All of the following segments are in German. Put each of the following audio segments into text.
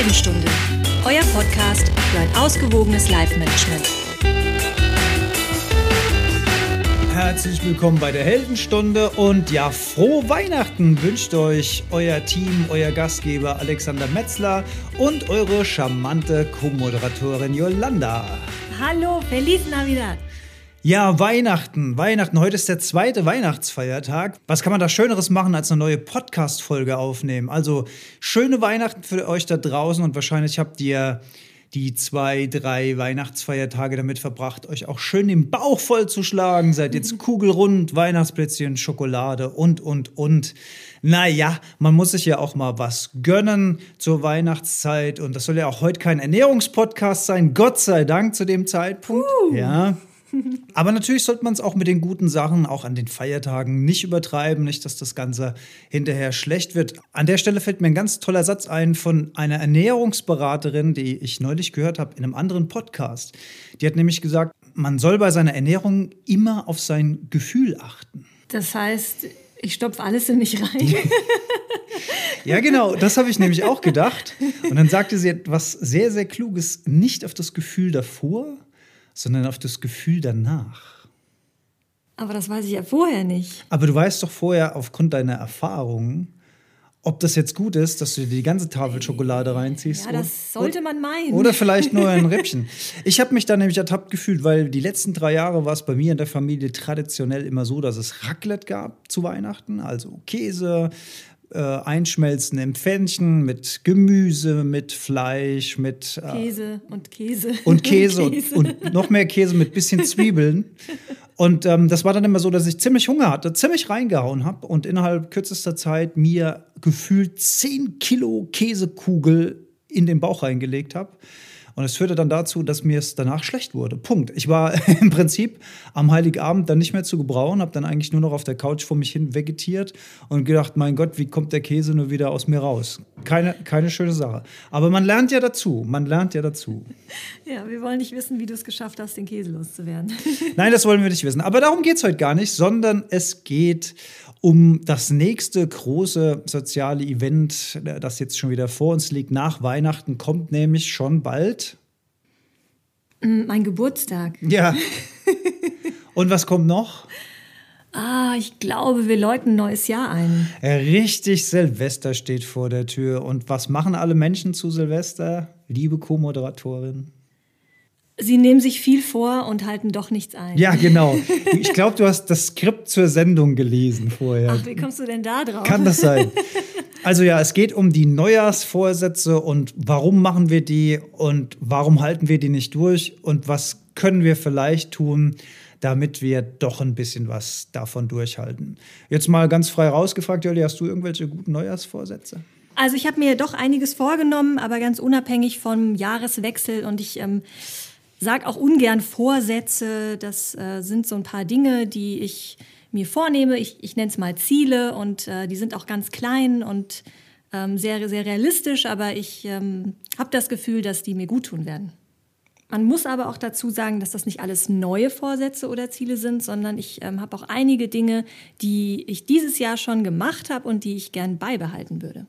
Heldenstunde, euer Podcast für ein ausgewogenes Live-Management. Herzlich willkommen bei der Heldenstunde und ja, frohe Weihnachten wünscht euch euer Team, euer Gastgeber Alexander Metzler und eure charmante Co-Moderatorin Yolanda. Hallo, Feliz Navidad! Ja, Weihnachten. Weihnachten. Heute ist der zweite Weihnachtsfeiertag. Was kann man da Schöneres machen, als eine neue Podcast-Folge aufnehmen? Also, schöne Weihnachten für euch da draußen und wahrscheinlich habt ihr die zwei, drei Weihnachtsfeiertage damit verbracht, euch auch schön den Bauch vollzuschlagen. Seid jetzt kugelrund, Weihnachtsplätzchen, Schokolade und, und, und. Naja, man muss sich ja auch mal was gönnen zur Weihnachtszeit. Und das soll ja auch heute kein Ernährungspodcast sein, Gott sei Dank zu dem Zeitpunkt. Uh. Ja. Aber natürlich sollte man es auch mit den guten Sachen, auch an den Feiertagen, nicht übertreiben, nicht, dass das Ganze hinterher schlecht wird. An der Stelle fällt mir ein ganz toller Satz ein von einer Ernährungsberaterin, die ich neulich gehört habe in einem anderen Podcast. Die hat nämlich gesagt, man soll bei seiner Ernährung immer auf sein Gefühl achten. Das heißt, ich stopfe alles in mich rein. ja, genau, das habe ich nämlich auch gedacht. Und dann sagte sie etwas sehr, sehr Kluges, nicht auf das Gefühl davor, sondern auf das Gefühl danach. Aber das weiß ich ja vorher nicht. Aber du weißt doch vorher aufgrund deiner Erfahrungen, ob das jetzt gut ist, dass du dir die ganze Tafel Schokolade reinziehst. Ja, das sollte man meinen. Oder vielleicht nur ein Rippchen. Ich habe mich da nämlich ertappt gefühlt, weil die letzten drei Jahre war es bei mir in der Familie traditionell immer so, dass es Raclette gab zu Weihnachten, also Käse, äh, einschmelzen im Pfännchen mit Gemüse, mit Fleisch, mit äh, Käse und Käse. Und Käse, und, Käse. Und, und, noch mehr Käse mit bisschen Zwiebeln. Und ähm, das war dann immer so, dass ich ziemlich Hunger hatte, ziemlich reingehauen habe und innerhalb kürzester Zeit mir gefühlt 10 Kilo Käsekugel in den Bauch reingelegt habe. Und es führte dann dazu, dass mir es danach schlecht wurde. Punkt. Ich war im Prinzip am Heiligabend dann nicht mehr zu gebrauchen, habe dann eigentlich nur noch auf der Couch vor mich hin vegetiert und gedacht, mein Gott, wie kommt der Käse nur wieder aus mir raus? Keine, keine schöne Sache. Aber man lernt ja dazu. Man lernt ja dazu. Ja, wir wollen nicht wissen, wie du es geschafft hast, den Käse loszuwerden. Nein, das wollen wir nicht wissen. Aber darum geht es heute gar nicht, sondern es geht um das nächste große soziale Event, das jetzt schon wieder vor uns liegt. Nach Weihnachten kommt nämlich schon bald. Mm, mein Geburtstag. Ja. Und was kommt noch? Ah, ich glaube, wir läuten ein neues Jahr ein. Richtig, Silvester steht vor der Tür. Und was machen alle Menschen zu Silvester? Liebe Co-Moderatorin. Sie nehmen sich viel vor und halten doch nichts ein. Ja, genau. Ich glaube, du hast das Skript zur Sendung gelesen vorher. Ach, wie kommst du denn da drauf? Kann das sein? Also ja, es geht um die Neujahrsvorsätze und warum machen wir die und warum halten wir die nicht durch und was können wir vielleicht tun, damit wir doch ein bisschen was davon durchhalten. Jetzt mal ganz frei rausgefragt, Jolli, hast du irgendwelche guten Neujahrsvorsätze? Also ich habe mir doch einiges vorgenommen, aber ganz unabhängig vom Jahreswechsel und ich ähm, sage auch ungern Vorsätze. Das äh, sind so ein paar Dinge, die ich mir vornehme. Ich, ich nenne es mal Ziele und äh, die sind auch ganz klein und ähm, sehr, sehr realistisch, aber ich ähm, habe das Gefühl, dass die mir gut tun werden. Man muss aber auch dazu sagen, dass das nicht alles neue Vorsätze oder Ziele sind, sondern ich ähm, habe auch einige Dinge, die ich dieses Jahr schon gemacht habe und die ich gern beibehalten würde.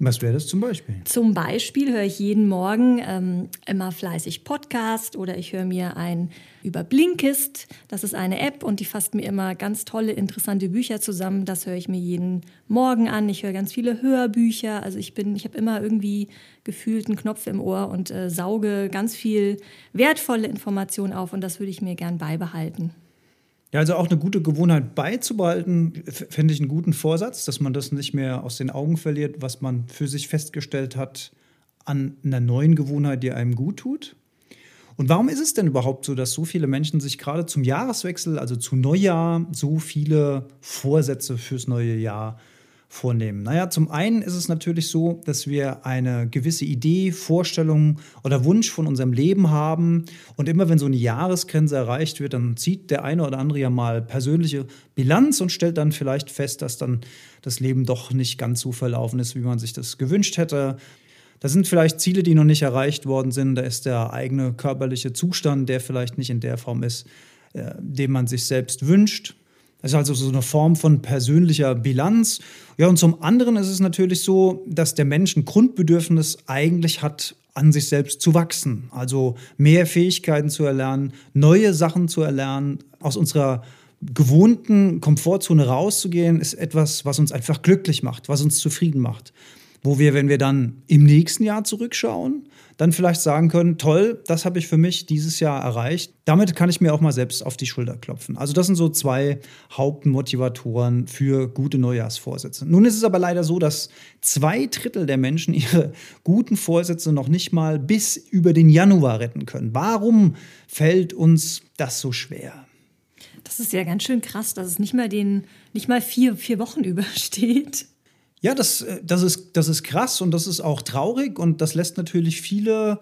Was wäre das zum Beispiel? Zum Beispiel höre ich jeden Morgen ähm, immer fleißig Podcast oder ich höre mir ein über Blinkist. Das ist eine App und die fasst mir immer ganz tolle, interessante Bücher zusammen. Das höre ich mir jeden Morgen an. Ich höre ganz viele Hörbücher. Also ich bin, ich habe immer irgendwie gefühlt einen Knopf im Ohr und äh, sauge ganz viel wertvolle Informationen auf und das würde ich mir gern beibehalten. Ja, also auch eine gute Gewohnheit beizubehalten, fände ich einen guten Vorsatz, dass man das nicht mehr aus den Augen verliert, was man für sich festgestellt hat an einer neuen Gewohnheit, die einem gut tut. Und warum ist es denn überhaupt so, dass so viele Menschen sich gerade zum Jahreswechsel, also zu Neujahr, so viele Vorsätze fürs neue Jahr vornehmen? Naja, zum einen ist es natürlich so, dass wir eine gewisse Idee, Vorstellung oder Wunsch von unserem Leben haben. Und immer wenn so eine Jahresgrenze erreicht wird, dann zieht der eine oder andere ja mal persönliche Bilanz und stellt dann vielleicht fest, dass dann das Leben doch nicht ganz so verlaufen ist, wie man sich das gewünscht hätte. Da sind vielleicht Ziele, die noch nicht erreicht worden sind. Da ist der eigene körperliche Zustand, der vielleicht nicht in der Form ist, äh, den man sich selbst wünscht. Das ist also so eine Form von persönlicher Bilanz. Ja, und zum anderen ist es natürlich so, dass der Mensch ein Grundbedürfnis eigentlich hat, an sich selbst zu wachsen. Also mehr Fähigkeiten zu erlernen, neue Sachen zu erlernen, aus unserer gewohnten Komfortzone rauszugehen, ist etwas, was uns einfach glücklich macht, was uns zufrieden macht. Wo wir, wenn wir dann im nächsten Jahr zurückschauen, dann vielleicht sagen können, toll, das habe ich für mich dieses Jahr erreicht. Damit kann ich mir auch mal selbst auf die Schulter klopfen. Also das sind so zwei Hauptmotivatoren für gute Neujahrsvorsätze. Nun ist es aber leider so, dass zwei Drittel der Menschen ihre guten Vorsätze noch nicht mal bis über den Januar retten können. Warum fällt uns das so schwer? Das ist ja ganz schön krass, dass es nicht mal den, nicht mal vier, vier Wochen übersteht. Ja, das, äh, das, ist, das ist krass und das ist auch traurig und das lässt natürlich viele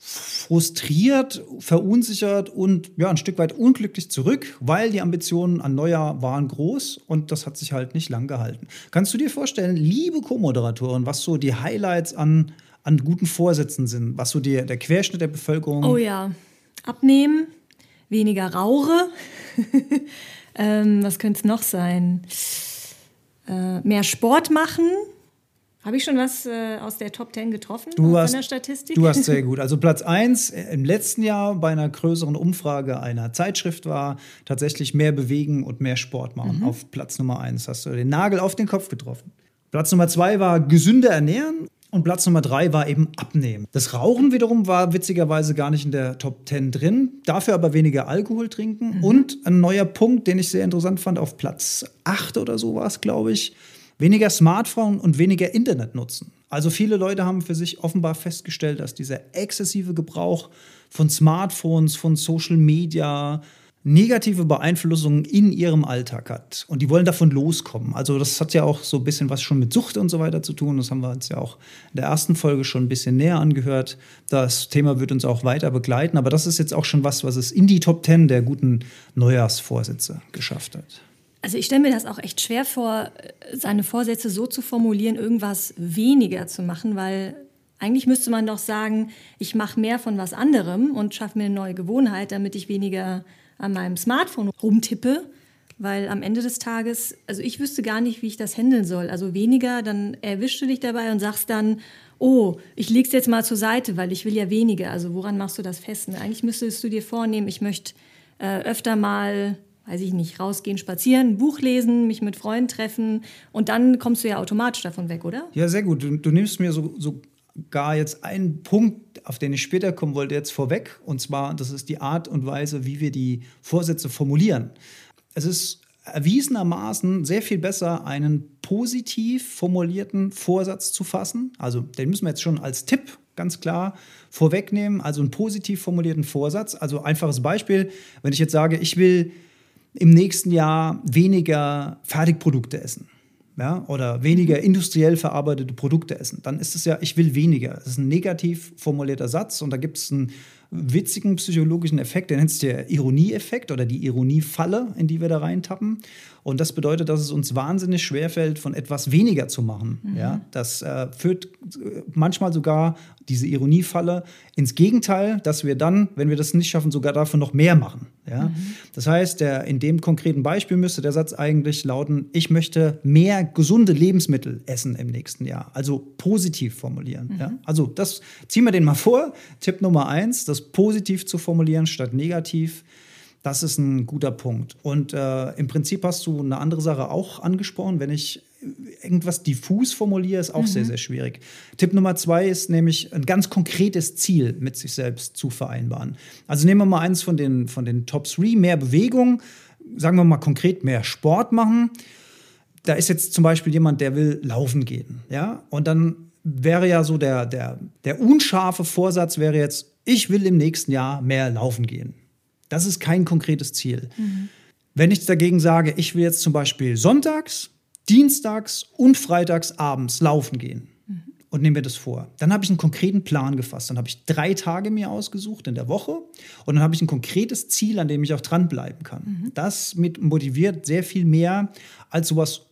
frustriert, verunsichert und ja, ein Stück weit unglücklich zurück, weil die Ambitionen an Neujahr waren groß und das hat sich halt nicht lang gehalten. Kannst du dir vorstellen, liebe Co-Moderatorin, was so die Highlights an, an guten Vorsätzen sind, was so die, der Querschnitt der Bevölkerung. Oh ja, abnehmen, weniger Rauche. ähm, was könnte es noch sein? Äh, mehr Sport machen. Habe ich schon was äh, aus der Top 10 getroffen du von hast, der Statistik? Du hast sehr gut. Also Platz 1 äh, im letzten Jahr bei einer größeren Umfrage einer Zeitschrift war tatsächlich mehr bewegen und mehr Sport machen. Mhm. Auf Platz Nummer 1 hast du den Nagel auf den Kopf getroffen. Platz Nummer 2 war gesünder ernähren und Platz Nummer drei war eben Abnehmen. Das Rauchen wiederum war witzigerweise gar nicht in der Top 10 drin, dafür aber weniger Alkohol trinken. Mhm. Und ein neuer Punkt, den ich sehr interessant fand, auf Platz 8 oder so war es, glaube ich, weniger Smartphone und weniger Internet nutzen. Also viele Leute haben für sich offenbar festgestellt, dass dieser exzessive Gebrauch von Smartphones, von Social Media, negative Beeinflussungen in ihrem Alltag hat. Und die wollen davon loskommen. Also das hat ja auch so ein bisschen was schon mit Sucht und so weiter zu tun. Das haben wir uns ja auch in der ersten Folge schon ein bisschen näher angehört. Das Thema wird uns auch weiter begleiten. Aber das ist jetzt auch schon was, was es in die Top Ten der guten Neujahrsvorsätze geschafft hat. Also ich stelle mir das auch echt schwer vor, seine Vorsätze so zu formulieren, irgendwas weniger zu machen, weil eigentlich müsste man doch sagen, ich mache mehr von was anderem und schaffe mir eine neue Gewohnheit, damit ich weniger an meinem Smartphone rumtippe, weil am Ende des Tages, also ich wüsste gar nicht, wie ich das handeln soll. Also weniger, dann erwischst du dich dabei und sagst dann, oh, ich leg's jetzt mal zur Seite, weil ich will ja weniger. Also woran machst du das fest? Ne? Eigentlich müsstest du dir vornehmen, ich möchte äh, öfter mal weiß ich nicht, rausgehen, spazieren, ein Buch lesen, mich mit Freunden treffen und dann kommst du ja automatisch davon weg, oder? Ja, sehr gut. Du, du nimmst mir so, so gar jetzt einen Punkt, auf den ich später kommen wollte, jetzt vorweg. Und zwar, das ist die Art und Weise, wie wir die Vorsätze formulieren. Es ist erwiesenermaßen sehr viel besser, einen positiv formulierten Vorsatz zu fassen. Also den müssen wir jetzt schon als Tipp ganz klar vorwegnehmen. Also einen positiv formulierten Vorsatz. Also einfaches Beispiel, wenn ich jetzt sage, ich will im nächsten Jahr weniger Fertigprodukte essen ja, oder weniger industriell verarbeitete Produkte essen, dann ist es ja, ich will weniger. Das ist ein negativ formulierter Satz und da gibt es einen witzigen psychologischen Effekt, der nennt sich der Ironieeffekt oder die Ironiefalle, in die wir da reintappen. Und das bedeutet, dass es uns wahnsinnig schwerfällt, von etwas weniger zu machen. Mhm. Ja, das äh, führt manchmal sogar diese Ironiefalle ins Gegenteil, dass wir dann, wenn wir das nicht schaffen, sogar dafür noch mehr machen. Ja? Mhm. Das heißt, der, in dem konkreten Beispiel müsste der Satz eigentlich lauten, ich möchte mehr gesunde Lebensmittel essen im nächsten Jahr. Also positiv formulieren. Mhm. Ja? Also das ziehen wir den mal vor. Tipp Nummer eins, das positiv zu formulieren statt negativ. Das ist ein guter Punkt. Und äh, im Prinzip hast du eine andere Sache auch angesprochen. Wenn ich irgendwas diffus formuliere, ist auch mhm. sehr, sehr schwierig. Tipp Nummer zwei ist nämlich ein ganz konkretes Ziel mit sich selbst zu vereinbaren. Also nehmen wir mal eins von den, von den Top 3, mehr Bewegung, sagen wir mal konkret mehr Sport machen. Da ist jetzt zum Beispiel jemand, der will laufen gehen. Ja? Und dann wäre ja so der, der, der unscharfe Vorsatz wäre jetzt, ich will im nächsten Jahr mehr laufen gehen. Das ist kein konkretes Ziel. Mhm. Wenn ich dagegen sage, ich will jetzt zum Beispiel sonntags, dienstags und freitags abends laufen gehen mhm. und nehme mir das vor, dann habe ich einen konkreten Plan gefasst. Dann habe ich drei Tage mir ausgesucht in der Woche und dann habe ich ein konkretes Ziel, an dem ich auch dranbleiben kann. Mhm. Das mit motiviert sehr viel mehr als sowas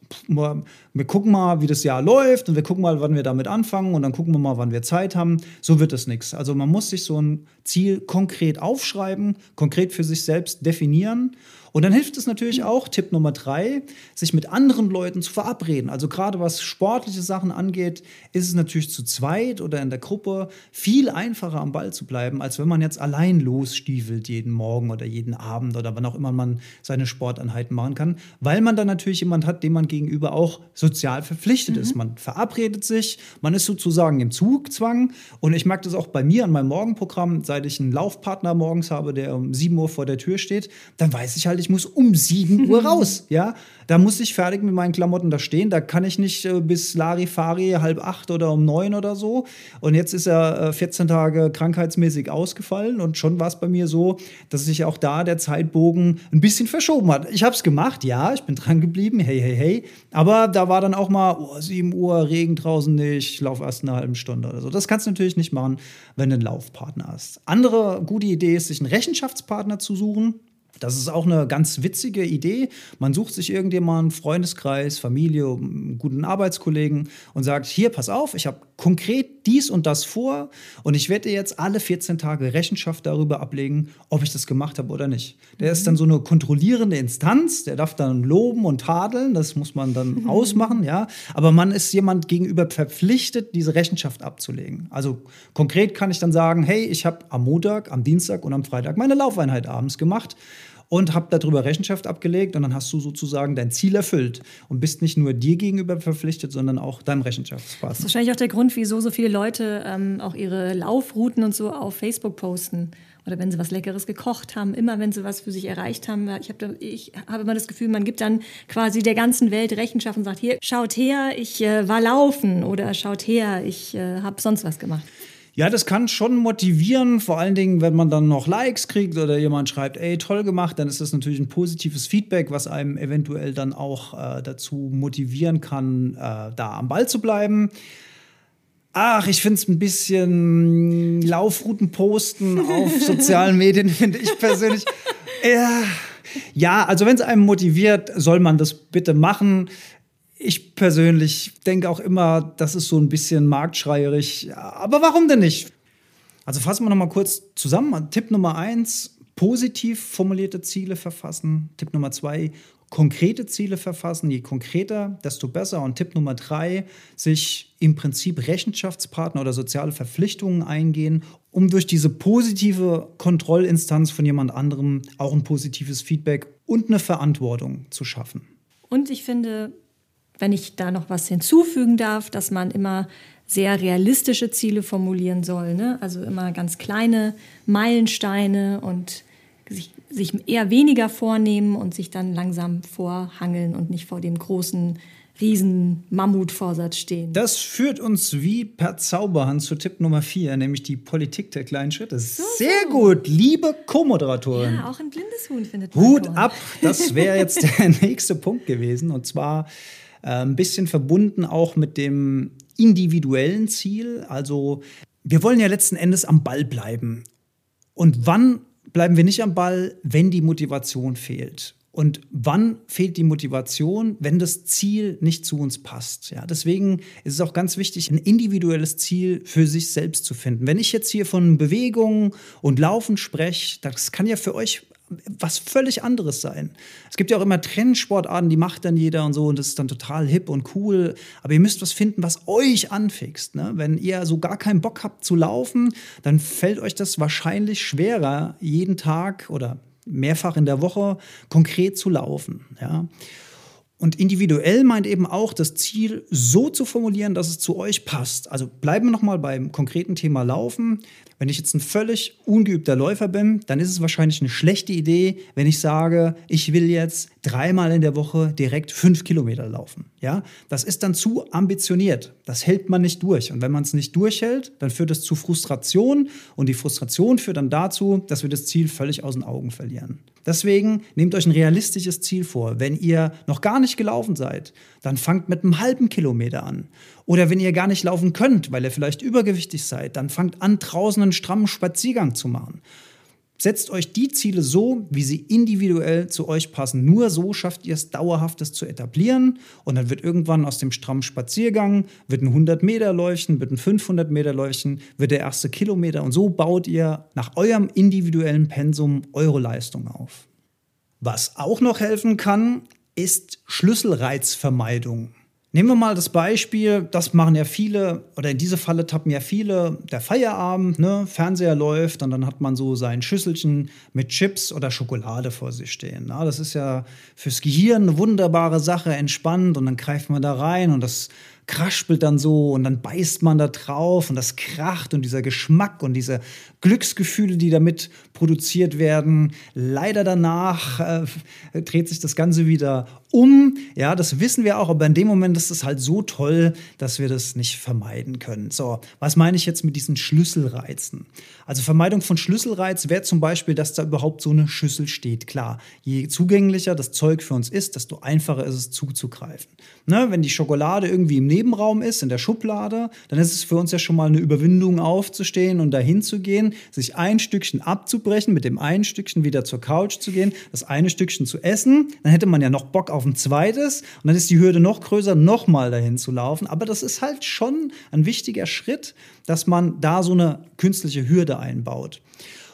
wir gucken mal, wie das Jahr läuft und wir gucken mal, wann wir damit anfangen und dann gucken wir mal, wann wir Zeit haben. So wird es nichts. Also man muss sich so ein Ziel konkret aufschreiben, konkret für sich selbst definieren und dann hilft es natürlich auch, Tipp Nummer drei, sich mit anderen Leuten zu verabreden. Also gerade was sportliche Sachen angeht, ist es natürlich zu zweit oder in der Gruppe viel einfacher am Ball zu bleiben, als wenn man jetzt allein losstiefelt jeden Morgen oder jeden Abend oder wann auch immer man seine Sporteinheiten machen kann, weil man dann natürlich jemand hat, dem man gegenüber auch sozial verpflichtet mhm. ist. Man verabredet sich, man ist sozusagen im Zugzwang und ich merke das auch bei mir an meinem Morgenprogramm, seit ich einen Laufpartner morgens habe, der um 7 Uhr vor der Tür steht, dann weiß ich halt, ich muss um 7 Uhr raus. Ja, da muss ich fertig mit meinen Klamotten da stehen. Da kann ich nicht äh, bis Larifari halb acht oder um neun oder so. Und jetzt ist er äh, 14 Tage krankheitsmäßig ausgefallen und schon war es bei mir so, dass sich auch da der Zeitbogen ein bisschen verschoben hat. Ich habe es gemacht, ja, ich bin dran geblieben, hey, hey, hey. Aber da war dann auch mal oh, 7 Uhr, Regen draußen nicht, ich laufe erst eine halbe Stunde oder so. Das kannst du natürlich nicht machen, wenn du einen Laufpartner hast. Andere gute Idee ist, sich einen Rechenschaftspartner zu suchen. Das ist auch eine ganz witzige Idee. Man sucht sich irgendjemanden, Freundeskreis, Familie, guten Arbeitskollegen und sagt, hier, pass auf, ich habe konkret dies und das vor und ich werde dir jetzt alle 14 Tage Rechenschaft darüber ablegen, ob ich das gemacht habe oder nicht. Der mhm. ist dann so eine kontrollierende Instanz, der darf dann loben und tadeln, das muss man dann mhm. ausmachen, ja. Aber man ist jemand gegenüber verpflichtet, diese Rechenschaft abzulegen. Also konkret kann ich dann sagen, hey, ich habe am Montag, am Dienstag und am Freitag meine Laufeinheit abends gemacht und habe darüber Rechenschaft abgelegt und dann hast du sozusagen dein Ziel erfüllt und bist nicht nur dir gegenüber verpflichtet, sondern auch deinem Rechenschaftspartner. Das ist wahrscheinlich auch der Grund, wieso so viele Leute ähm, auch ihre Laufrouten und so auf Facebook posten oder wenn sie was Leckeres gekocht haben, immer wenn sie was für sich erreicht haben. Ich habe hab immer das Gefühl, man gibt dann quasi der ganzen Welt Rechenschaft und sagt, hier, schaut her, ich äh, war laufen oder schaut her, ich äh, habe sonst was gemacht. Ja, das kann schon motivieren, vor allen Dingen, wenn man dann noch Likes kriegt oder jemand schreibt, ey, toll gemacht, dann ist das natürlich ein positives Feedback, was einem eventuell dann auch äh, dazu motivieren kann, äh, da am Ball zu bleiben. Ach, ich finde es ein bisschen Laufrouten posten auf sozialen Medien, finde ich persönlich. Ja, ja, also wenn es einem motiviert, soll man das bitte machen. Ich persönlich denke auch immer, das ist so ein bisschen marktschreierisch. Aber warum denn nicht? Also fassen wir noch mal kurz zusammen. Tipp Nummer eins: positiv formulierte Ziele verfassen. Tipp Nummer zwei: konkrete Ziele verfassen. Je konkreter, desto besser. Und Tipp Nummer drei: sich im Prinzip Rechenschaftspartner oder soziale Verpflichtungen eingehen, um durch diese positive Kontrollinstanz von jemand anderem auch ein positives Feedback und eine Verantwortung zu schaffen. Und ich finde, wenn ich da noch was hinzufügen darf, dass man immer sehr realistische Ziele formulieren soll. Ne? Also immer ganz kleine Meilensteine und sich, sich eher weniger vornehmen und sich dann langsam vorhangeln und nicht vor dem großen riesen Mammutvorsatz stehen. Das führt uns wie per Zauberhand zu Tipp Nummer 4, nämlich die Politik der kleinen Schritte. So, Sehr so. gut, liebe Co-Moderatorin. Ja, auch ein blindes Huhn findet Hut ab, das wäre jetzt der nächste Punkt gewesen. Und zwar ein bisschen verbunden auch mit dem individuellen Ziel. Also wir wollen ja letzten Endes am Ball bleiben. Und wann bleiben wir nicht am Ball, wenn die Motivation fehlt? Und wann fehlt die Motivation, wenn das Ziel nicht zu uns passt? Ja, deswegen ist es auch ganz wichtig, ein individuelles Ziel für sich selbst zu finden. Wenn ich jetzt hier von Bewegung und Laufen spreche, das kann ja für euch was völlig anderes sein. Es gibt ja auch immer Trendsportarten, die macht dann jeder und so und das ist dann total hip und cool. Aber ihr müsst was finden, was euch anfixt. Ne? Wenn ihr so gar keinen Bock habt zu laufen, dann fällt euch das wahrscheinlich schwerer, jeden Tag oder mehrfach in der Woche konkret zu laufen. Ja? Und individuell meint eben auch das Ziel so zu formulieren, dass es zu euch passt. Also bleiben wir nochmal beim konkreten Thema Laufen. Wenn ich jetzt ein völlig ungeübter Läufer bin, dann ist es wahrscheinlich eine schlechte Idee, wenn ich sage, ich will jetzt dreimal in der Woche direkt fünf Kilometer laufen. Ja, das ist dann zu ambitioniert. Das hält man nicht durch. Und wenn man es nicht durchhält, dann führt es zu Frustration. Und die Frustration führt dann dazu, dass wir das Ziel völlig aus den Augen verlieren. Deswegen nehmt euch ein realistisches Ziel vor. Wenn ihr noch gar nicht gelaufen seid, dann fangt mit einem halben Kilometer an. Oder wenn ihr gar nicht laufen könnt, weil ihr vielleicht übergewichtig seid, dann fangt an, draußen einen strammen Spaziergang zu machen. Setzt euch die Ziele so, wie sie individuell zu euch passen. Nur so schafft ihr es dauerhaft, das zu etablieren. Und dann wird irgendwann aus dem strammen Spaziergang, wird ein 100 Meter Läufchen, wird ein 500 Meter Läufchen, wird der erste Kilometer. Und so baut ihr nach eurem individuellen Pensum eure Leistung auf. Was auch noch helfen kann, ist Schlüsselreizvermeidung. Nehmen wir mal das Beispiel, das machen ja viele, oder in diese Falle tappen ja viele, der Feierabend, ne, Fernseher läuft und dann hat man so sein Schüsselchen mit Chips oder Schokolade vor sich stehen. Na, das ist ja fürs Gehirn eine wunderbare Sache, entspannt und dann greift man da rein und das kraspelt dann so und dann beißt man da drauf und das kracht und dieser Geschmack und diese Glücksgefühle, die damit produziert werden. Leider danach äh, dreht sich das Ganze wieder um. Ja, das wissen wir auch, aber in dem Moment ist es halt so toll, dass wir das nicht vermeiden können. So, was meine ich jetzt mit diesen Schlüsselreizen? Also Vermeidung von Schlüsselreiz wäre zum Beispiel, dass da überhaupt so eine Schüssel steht. Klar, je zugänglicher das Zeug für uns ist, desto einfacher ist es zuzugreifen. Ne, wenn die Schokolade irgendwie im Nebenraum ist, in der Schublade, dann ist es für uns ja schon mal eine Überwindung aufzustehen und dahin zu gehen, sich ein Stückchen abzubrechen, mit dem einen Stückchen wieder zur Couch zu gehen, das eine Stückchen zu essen. Dann hätte man ja noch Bock auf ein zweites und dann ist die Hürde noch größer, nochmal dahin zu laufen. Aber das ist halt schon ein wichtiger Schritt, dass man da so eine künstliche Hürde einbaut.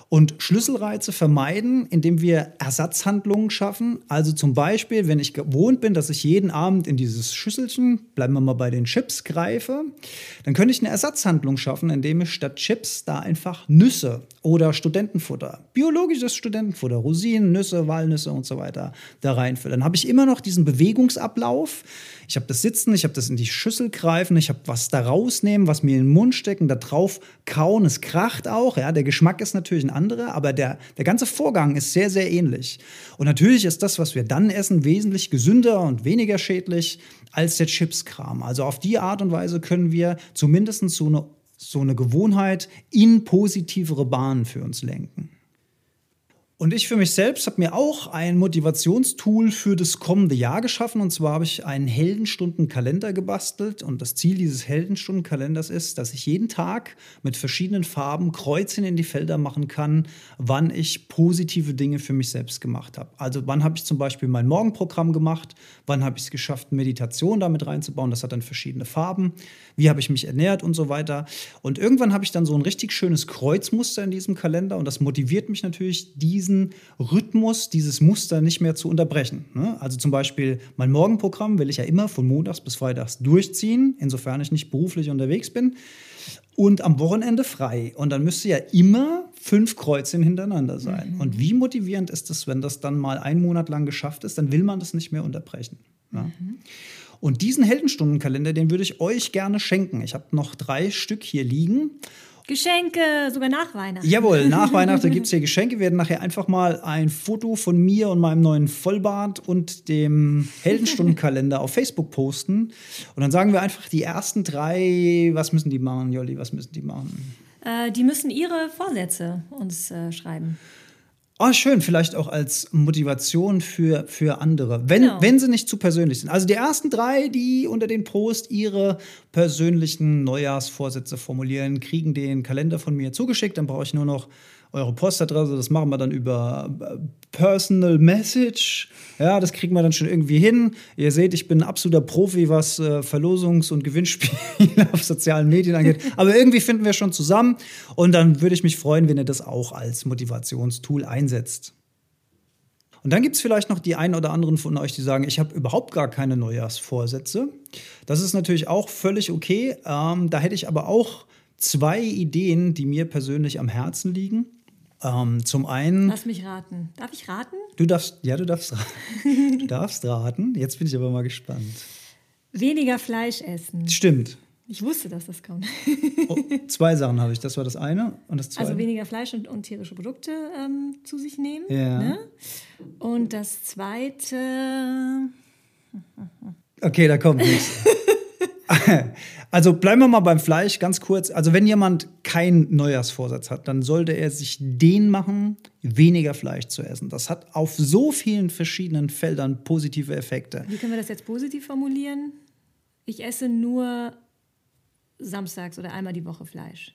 Und Schlüsselreize vermeiden, indem wir Ersatzhandlungen schaffen. Also zum Beispiel, wenn ich gewohnt bin, dass ich jeden Abend in dieses Schüsselchen, bleiben wir mal bei den Chips, greife, dann könnte ich eine Ersatzhandlung schaffen, indem ich statt Chips da einfach Nüsse oder Studentenfutter, biologisches Studentenfutter, Rosinen, Nüsse, Walnüsse und so weiter da reinfülle. Dann habe ich immer noch diesen Bewegungsablauf. Ich habe das Sitzen, ich habe das in die Schüssel greifen, ich habe was da rausnehmen, was mir in den Mund stecken, da drauf kauen. Es kracht auch, ja, der Geschmack ist natürlich ein andere, aber der, der ganze Vorgang ist sehr, sehr ähnlich. Und natürlich ist das, was wir dann essen, wesentlich gesünder und weniger schädlich als der Chipskram. Also auf die Art und Weise können wir zumindest so eine, so eine Gewohnheit in positivere Bahnen für uns lenken. Und ich für mich selbst habe mir auch ein Motivationstool für das kommende Jahr geschaffen. Und zwar habe ich einen Heldenstundenkalender gebastelt. Und das Ziel dieses Heldenstundenkalenders ist, dass ich jeden Tag mit verschiedenen Farben Kreuzchen in die Felder machen kann, wann ich positive Dinge für mich selbst gemacht habe. Also wann habe ich zum Beispiel mein Morgenprogramm gemacht, wann habe ich es geschafft, Meditation damit reinzubauen. Das hat dann verschiedene Farben. Wie habe ich mich ernährt und so weiter. Und irgendwann habe ich dann so ein richtig schönes Kreuzmuster in diesem Kalender. Und das motiviert mich natürlich, diesen diesen Rhythmus, dieses Muster nicht mehr zu unterbrechen. Ne? Also zum Beispiel mein Morgenprogramm will ich ja immer von montags bis freitags durchziehen, insofern ich nicht beruflich unterwegs bin. Und am Wochenende frei. Und dann müsste ja immer fünf Kreuzchen hintereinander sein. Mhm. Und wie motivierend ist es, wenn das dann mal einen Monat lang geschafft ist, dann will man das nicht mehr unterbrechen. Ne? Mhm. Und diesen Heldenstundenkalender, den würde ich euch gerne schenken. Ich habe noch drei Stück hier liegen. Geschenke, sogar nach Weihnachten. Jawohl, nach Weihnachten gibt es hier Geschenke. Wir werden nachher einfach mal ein Foto von mir und meinem neuen Vollbart und dem Heldenstundenkalender auf Facebook posten. Und dann sagen wir einfach die ersten drei, was müssen die machen, Jolli, was müssen die machen? Äh, die müssen ihre Vorsätze uns äh, schreiben. Oh, schön, vielleicht auch als Motivation für, für andere, wenn, genau. wenn sie nicht zu persönlich sind. Also die ersten drei, die unter den Post ihre persönlichen Neujahrsvorsätze formulieren, kriegen den Kalender von mir zugeschickt. Dann brauche ich nur noch eure Postadresse. Das machen wir dann über äh, Personal Message. Ja, das kriegen wir dann schon irgendwie hin. Ihr seht, ich bin ein absoluter Profi, was äh, Verlosungs- und Gewinnspiele auf sozialen Medien angeht. Aber irgendwie finden wir schon zusammen. Und dann würde ich mich freuen, wenn ihr das auch als Motivationstool einsetzt. Und dann gibt es vielleicht noch die einen oder anderen von euch, die sagen, ich habe überhaupt gar keine Neujahrsvorsätze. Das ist natürlich auch völlig okay. Ähm, da hätte ich aber auch zwei Ideen, die mir persönlich am Herzen liegen. Ähm, zum einen. Lass mich raten. Darf ich raten? Du darfst, ja, du darfst raten. du darfst raten. Jetzt bin ich aber mal gespannt. Weniger Fleisch essen. Stimmt. Ich wusste, dass das kommt. oh, zwei Sachen habe ich. Das war das eine und das zweite. Also weniger Fleisch und, und tierische Produkte ähm, zu sich nehmen. Ja. Ne? Und das zweite. Okay, da kommt nichts. Also bleiben wir mal beim Fleisch ganz kurz. Also wenn jemand keinen Neujahrsvorsatz hat, dann sollte er sich den machen, weniger Fleisch zu essen. Das hat auf so vielen verschiedenen Feldern positive Effekte. Wie können wir das jetzt positiv formulieren? Ich esse nur samstags oder einmal die Woche Fleisch.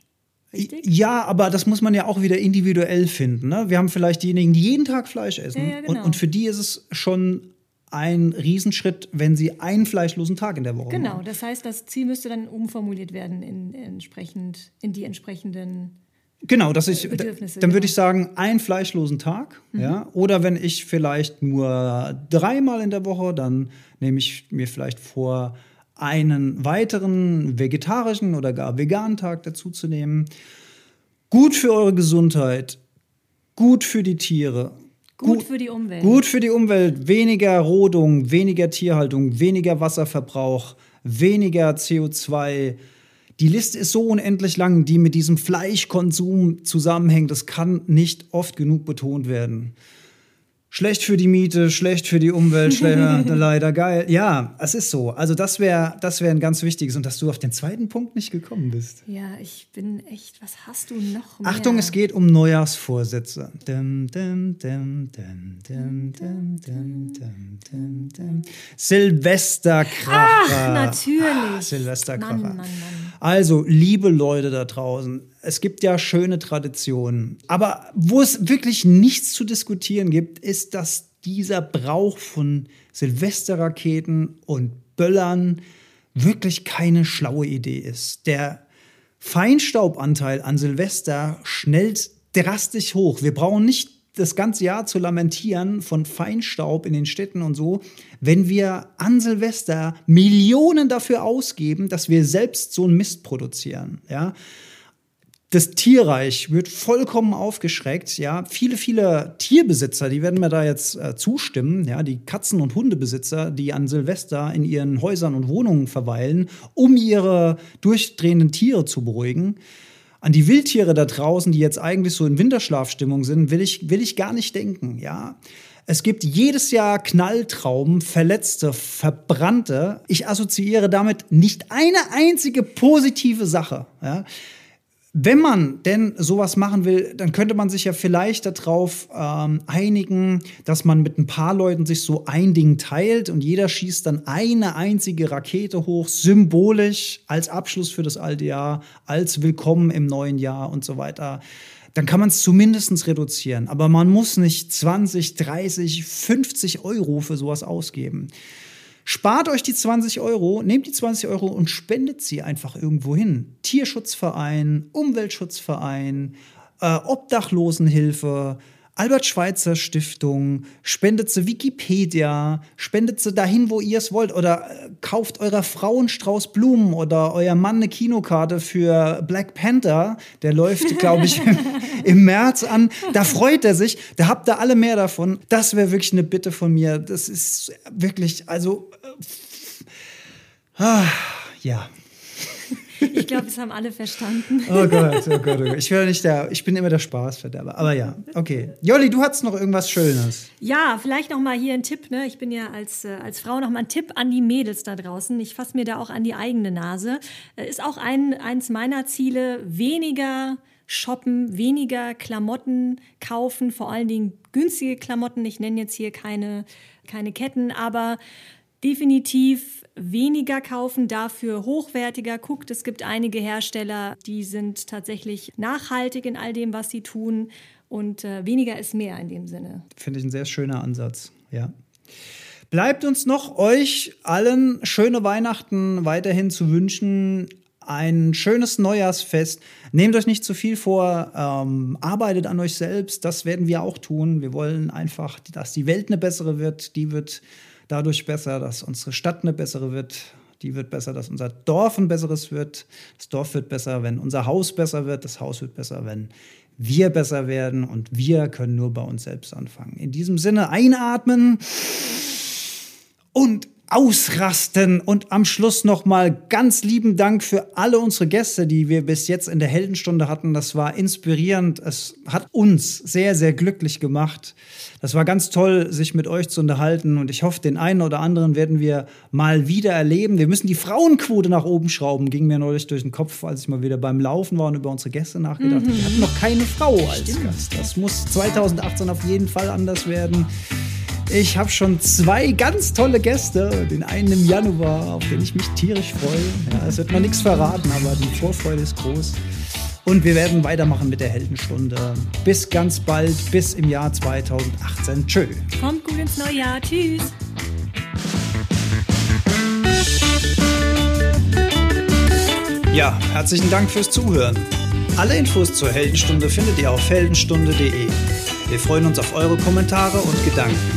Richtig? Ja, aber das muss man ja auch wieder individuell finden. Ne? Wir haben vielleicht diejenigen, die jeden Tag Fleisch essen. Ja, ja, genau. und, und für die ist es schon ein Riesenschritt, wenn sie einen fleischlosen Tag in der Woche Genau, machen. das heißt, das Ziel müsste dann umformuliert werden in, entsprechend, in die entsprechenden. Genau, dass ich, Bedürfnisse, dann würde genau. ich sagen, einen fleischlosen Tag, ja. Oder wenn ich vielleicht nur dreimal in der Woche, dann nehme ich mir vielleicht vor, einen weiteren vegetarischen oder gar veganen Tag dazu zu nehmen. Gut für eure Gesundheit, gut für die Tiere. Gut für die Umwelt. Gut für die Umwelt, weniger Rodung, weniger Tierhaltung, weniger Wasserverbrauch, weniger CO2. Die Liste ist so unendlich lang, die mit diesem Fleischkonsum zusammenhängt. Das kann nicht oft genug betont werden. Schlecht für die Miete, schlecht für die Umwelt, schlechter, leider geil. Ja, es ist so. Also das wäre das wär ein ganz wichtiges und dass du auf den zweiten Punkt nicht gekommen bist. Ja, ich bin echt, was hast du noch mehr? Achtung, es geht um Neujahrsvorsätze. Silvesterkracher. Ach, natürlich. Ah, Silvesterkracher. Mann, Mann, Mann. Also, liebe Leute da draußen, es gibt ja schöne Traditionen. Aber wo es wirklich nichts zu diskutieren gibt, ist, dass dieser Brauch von Silvesterraketen und Böllern wirklich keine schlaue Idee ist. Der Feinstaubanteil an Silvester schnellt drastisch hoch. Wir brauchen nicht das ganze Jahr zu lamentieren von Feinstaub in den Städten und so, wenn wir an Silvester Millionen dafür ausgeben, dass wir selbst so einen Mist produzieren. Ja? Das Tierreich wird vollkommen aufgeschreckt. Ja, viele, viele Tierbesitzer, die werden mir da jetzt äh, zustimmen. Ja, die Katzen- und Hundebesitzer, die an Silvester in ihren Häusern und Wohnungen verweilen, um ihre durchdrehenden Tiere zu beruhigen. An die Wildtiere da draußen, die jetzt eigentlich so in Winterschlafstimmung sind, will ich, will ich gar nicht denken. Ja, es gibt jedes Jahr Knalltrauben, Verletzte, Verbrannte. Ich assoziiere damit nicht eine einzige positive Sache. Ja? Wenn man denn sowas machen will, dann könnte man sich ja vielleicht darauf ähm, einigen, dass man mit ein paar Leuten sich so ein Ding teilt und jeder schießt dann eine einzige Rakete hoch, symbolisch als Abschluss für das alte Jahr, als Willkommen im neuen Jahr und so weiter. Dann kann man es zumindest reduzieren. Aber man muss nicht 20, 30, 50 Euro für sowas ausgeben. Spart euch die 20 Euro, nehmt die 20 Euro und spendet sie einfach irgendwo hin. Tierschutzverein, Umweltschutzverein, äh, Obdachlosenhilfe, Albert-Schweitzer Stiftung, spendet sie Wikipedia, spendet sie dahin, wo ihr es wollt oder äh, kauft eurer Frau einen Strauß Blumen oder euer Mann eine Kinokarte für Black Panther, der läuft, glaube ich, im, im März an. Da freut er sich, da habt ihr alle mehr davon. Das wäre wirklich eine Bitte von mir. Das ist wirklich, also, äh, ah, ja. Ich glaube, das haben alle verstanden. Oh Gott, oh Gott, oh Gott. Ich, nicht der, ich bin immer der Spaßverderber. Aber ja, okay. Jolli, du hattest noch irgendwas Schönes. Ja, vielleicht noch mal hier ein Tipp. Ne? Ich bin ja als, äh, als Frau noch mal ein Tipp an die Mädels da draußen. Ich fasse mir da auch an die eigene Nase. Äh, ist auch ein, eins meiner Ziele, weniger shoppen, weniger Klamotten kaufen, vor allen Dingen günstige Klamotten. Ich nenne jetzt hier keine, keine Ketten, aber definitiv weniger kaufen, dafür hochwertiger. Guckt, es gibt einige Hersteller, die sind tatsächlich nachhaltig in all dem, was sie tun. Und äh, weniger ist mehr in dem Sinne. Finde ich ein sehr schöner Ansatz, ja. Bleibt uns noch euch allen schöne Weihnachten weiterhin zu wünschen. Ein schönes Neujahrsfest. Nehmt euch nicht zu viel vor, ähm, arbeitet an euch selbst. Das werden wir auch tun. Wir wollen einfach, dass die Welt eine bessere wird. Die wird dadurch besser, dass unsere Stadt eine bessere wird. Die wird besser, dass unser Dorf ein besseres wird. Das Dorf wird besser, wenn unser Haus besser wird. Das Haus wird besser, wenn wir besser werden. Und wir können nur bei uns selbst anfangen. In diesem Sinne einatmen und ausrasten und am Schluss noch mal ganz lieben Dank für alle unsere Gäste, die wir bis jetzt in der Heldenstunde hatten. Das war inspirierend. Es hat uns sehr, sehr glücklich gemacht. Das war ganz toll, sich mit euch zu unterhalten und ich hoffe, den einen oder anderen werden wir mal wieder erleben. Wir müssen die Frauenquote nach oben schrauben, ging mir neulich durch den Kopf, als ich mal wieder beim Laufen war und über unsere Gäste nachgedacht habe. Wir hatten noch keine Frau als Gast. Das muss 2018 auf jeden Fall anders werden. Ich habe schon zwei ganz tolle Gäste. Den einen im Januar, auf den ich mich tierisch freue. Ja, es wird noch nichts verraten, aber die Vorfreude ist groß. Und wir werden weitermachen mit der Heldenstunde. Bis ganz bald, bis im Jahr 2018. Tschö. Kommt gut ins neue Jahr. Tschüss. Ja, herzlichen Dank fürs Zuhören. Alle Infos zur Heldenstunde findet ihr auf heldenstunde.de. Wir freuen uns auf eure Kommentare und Gedanken.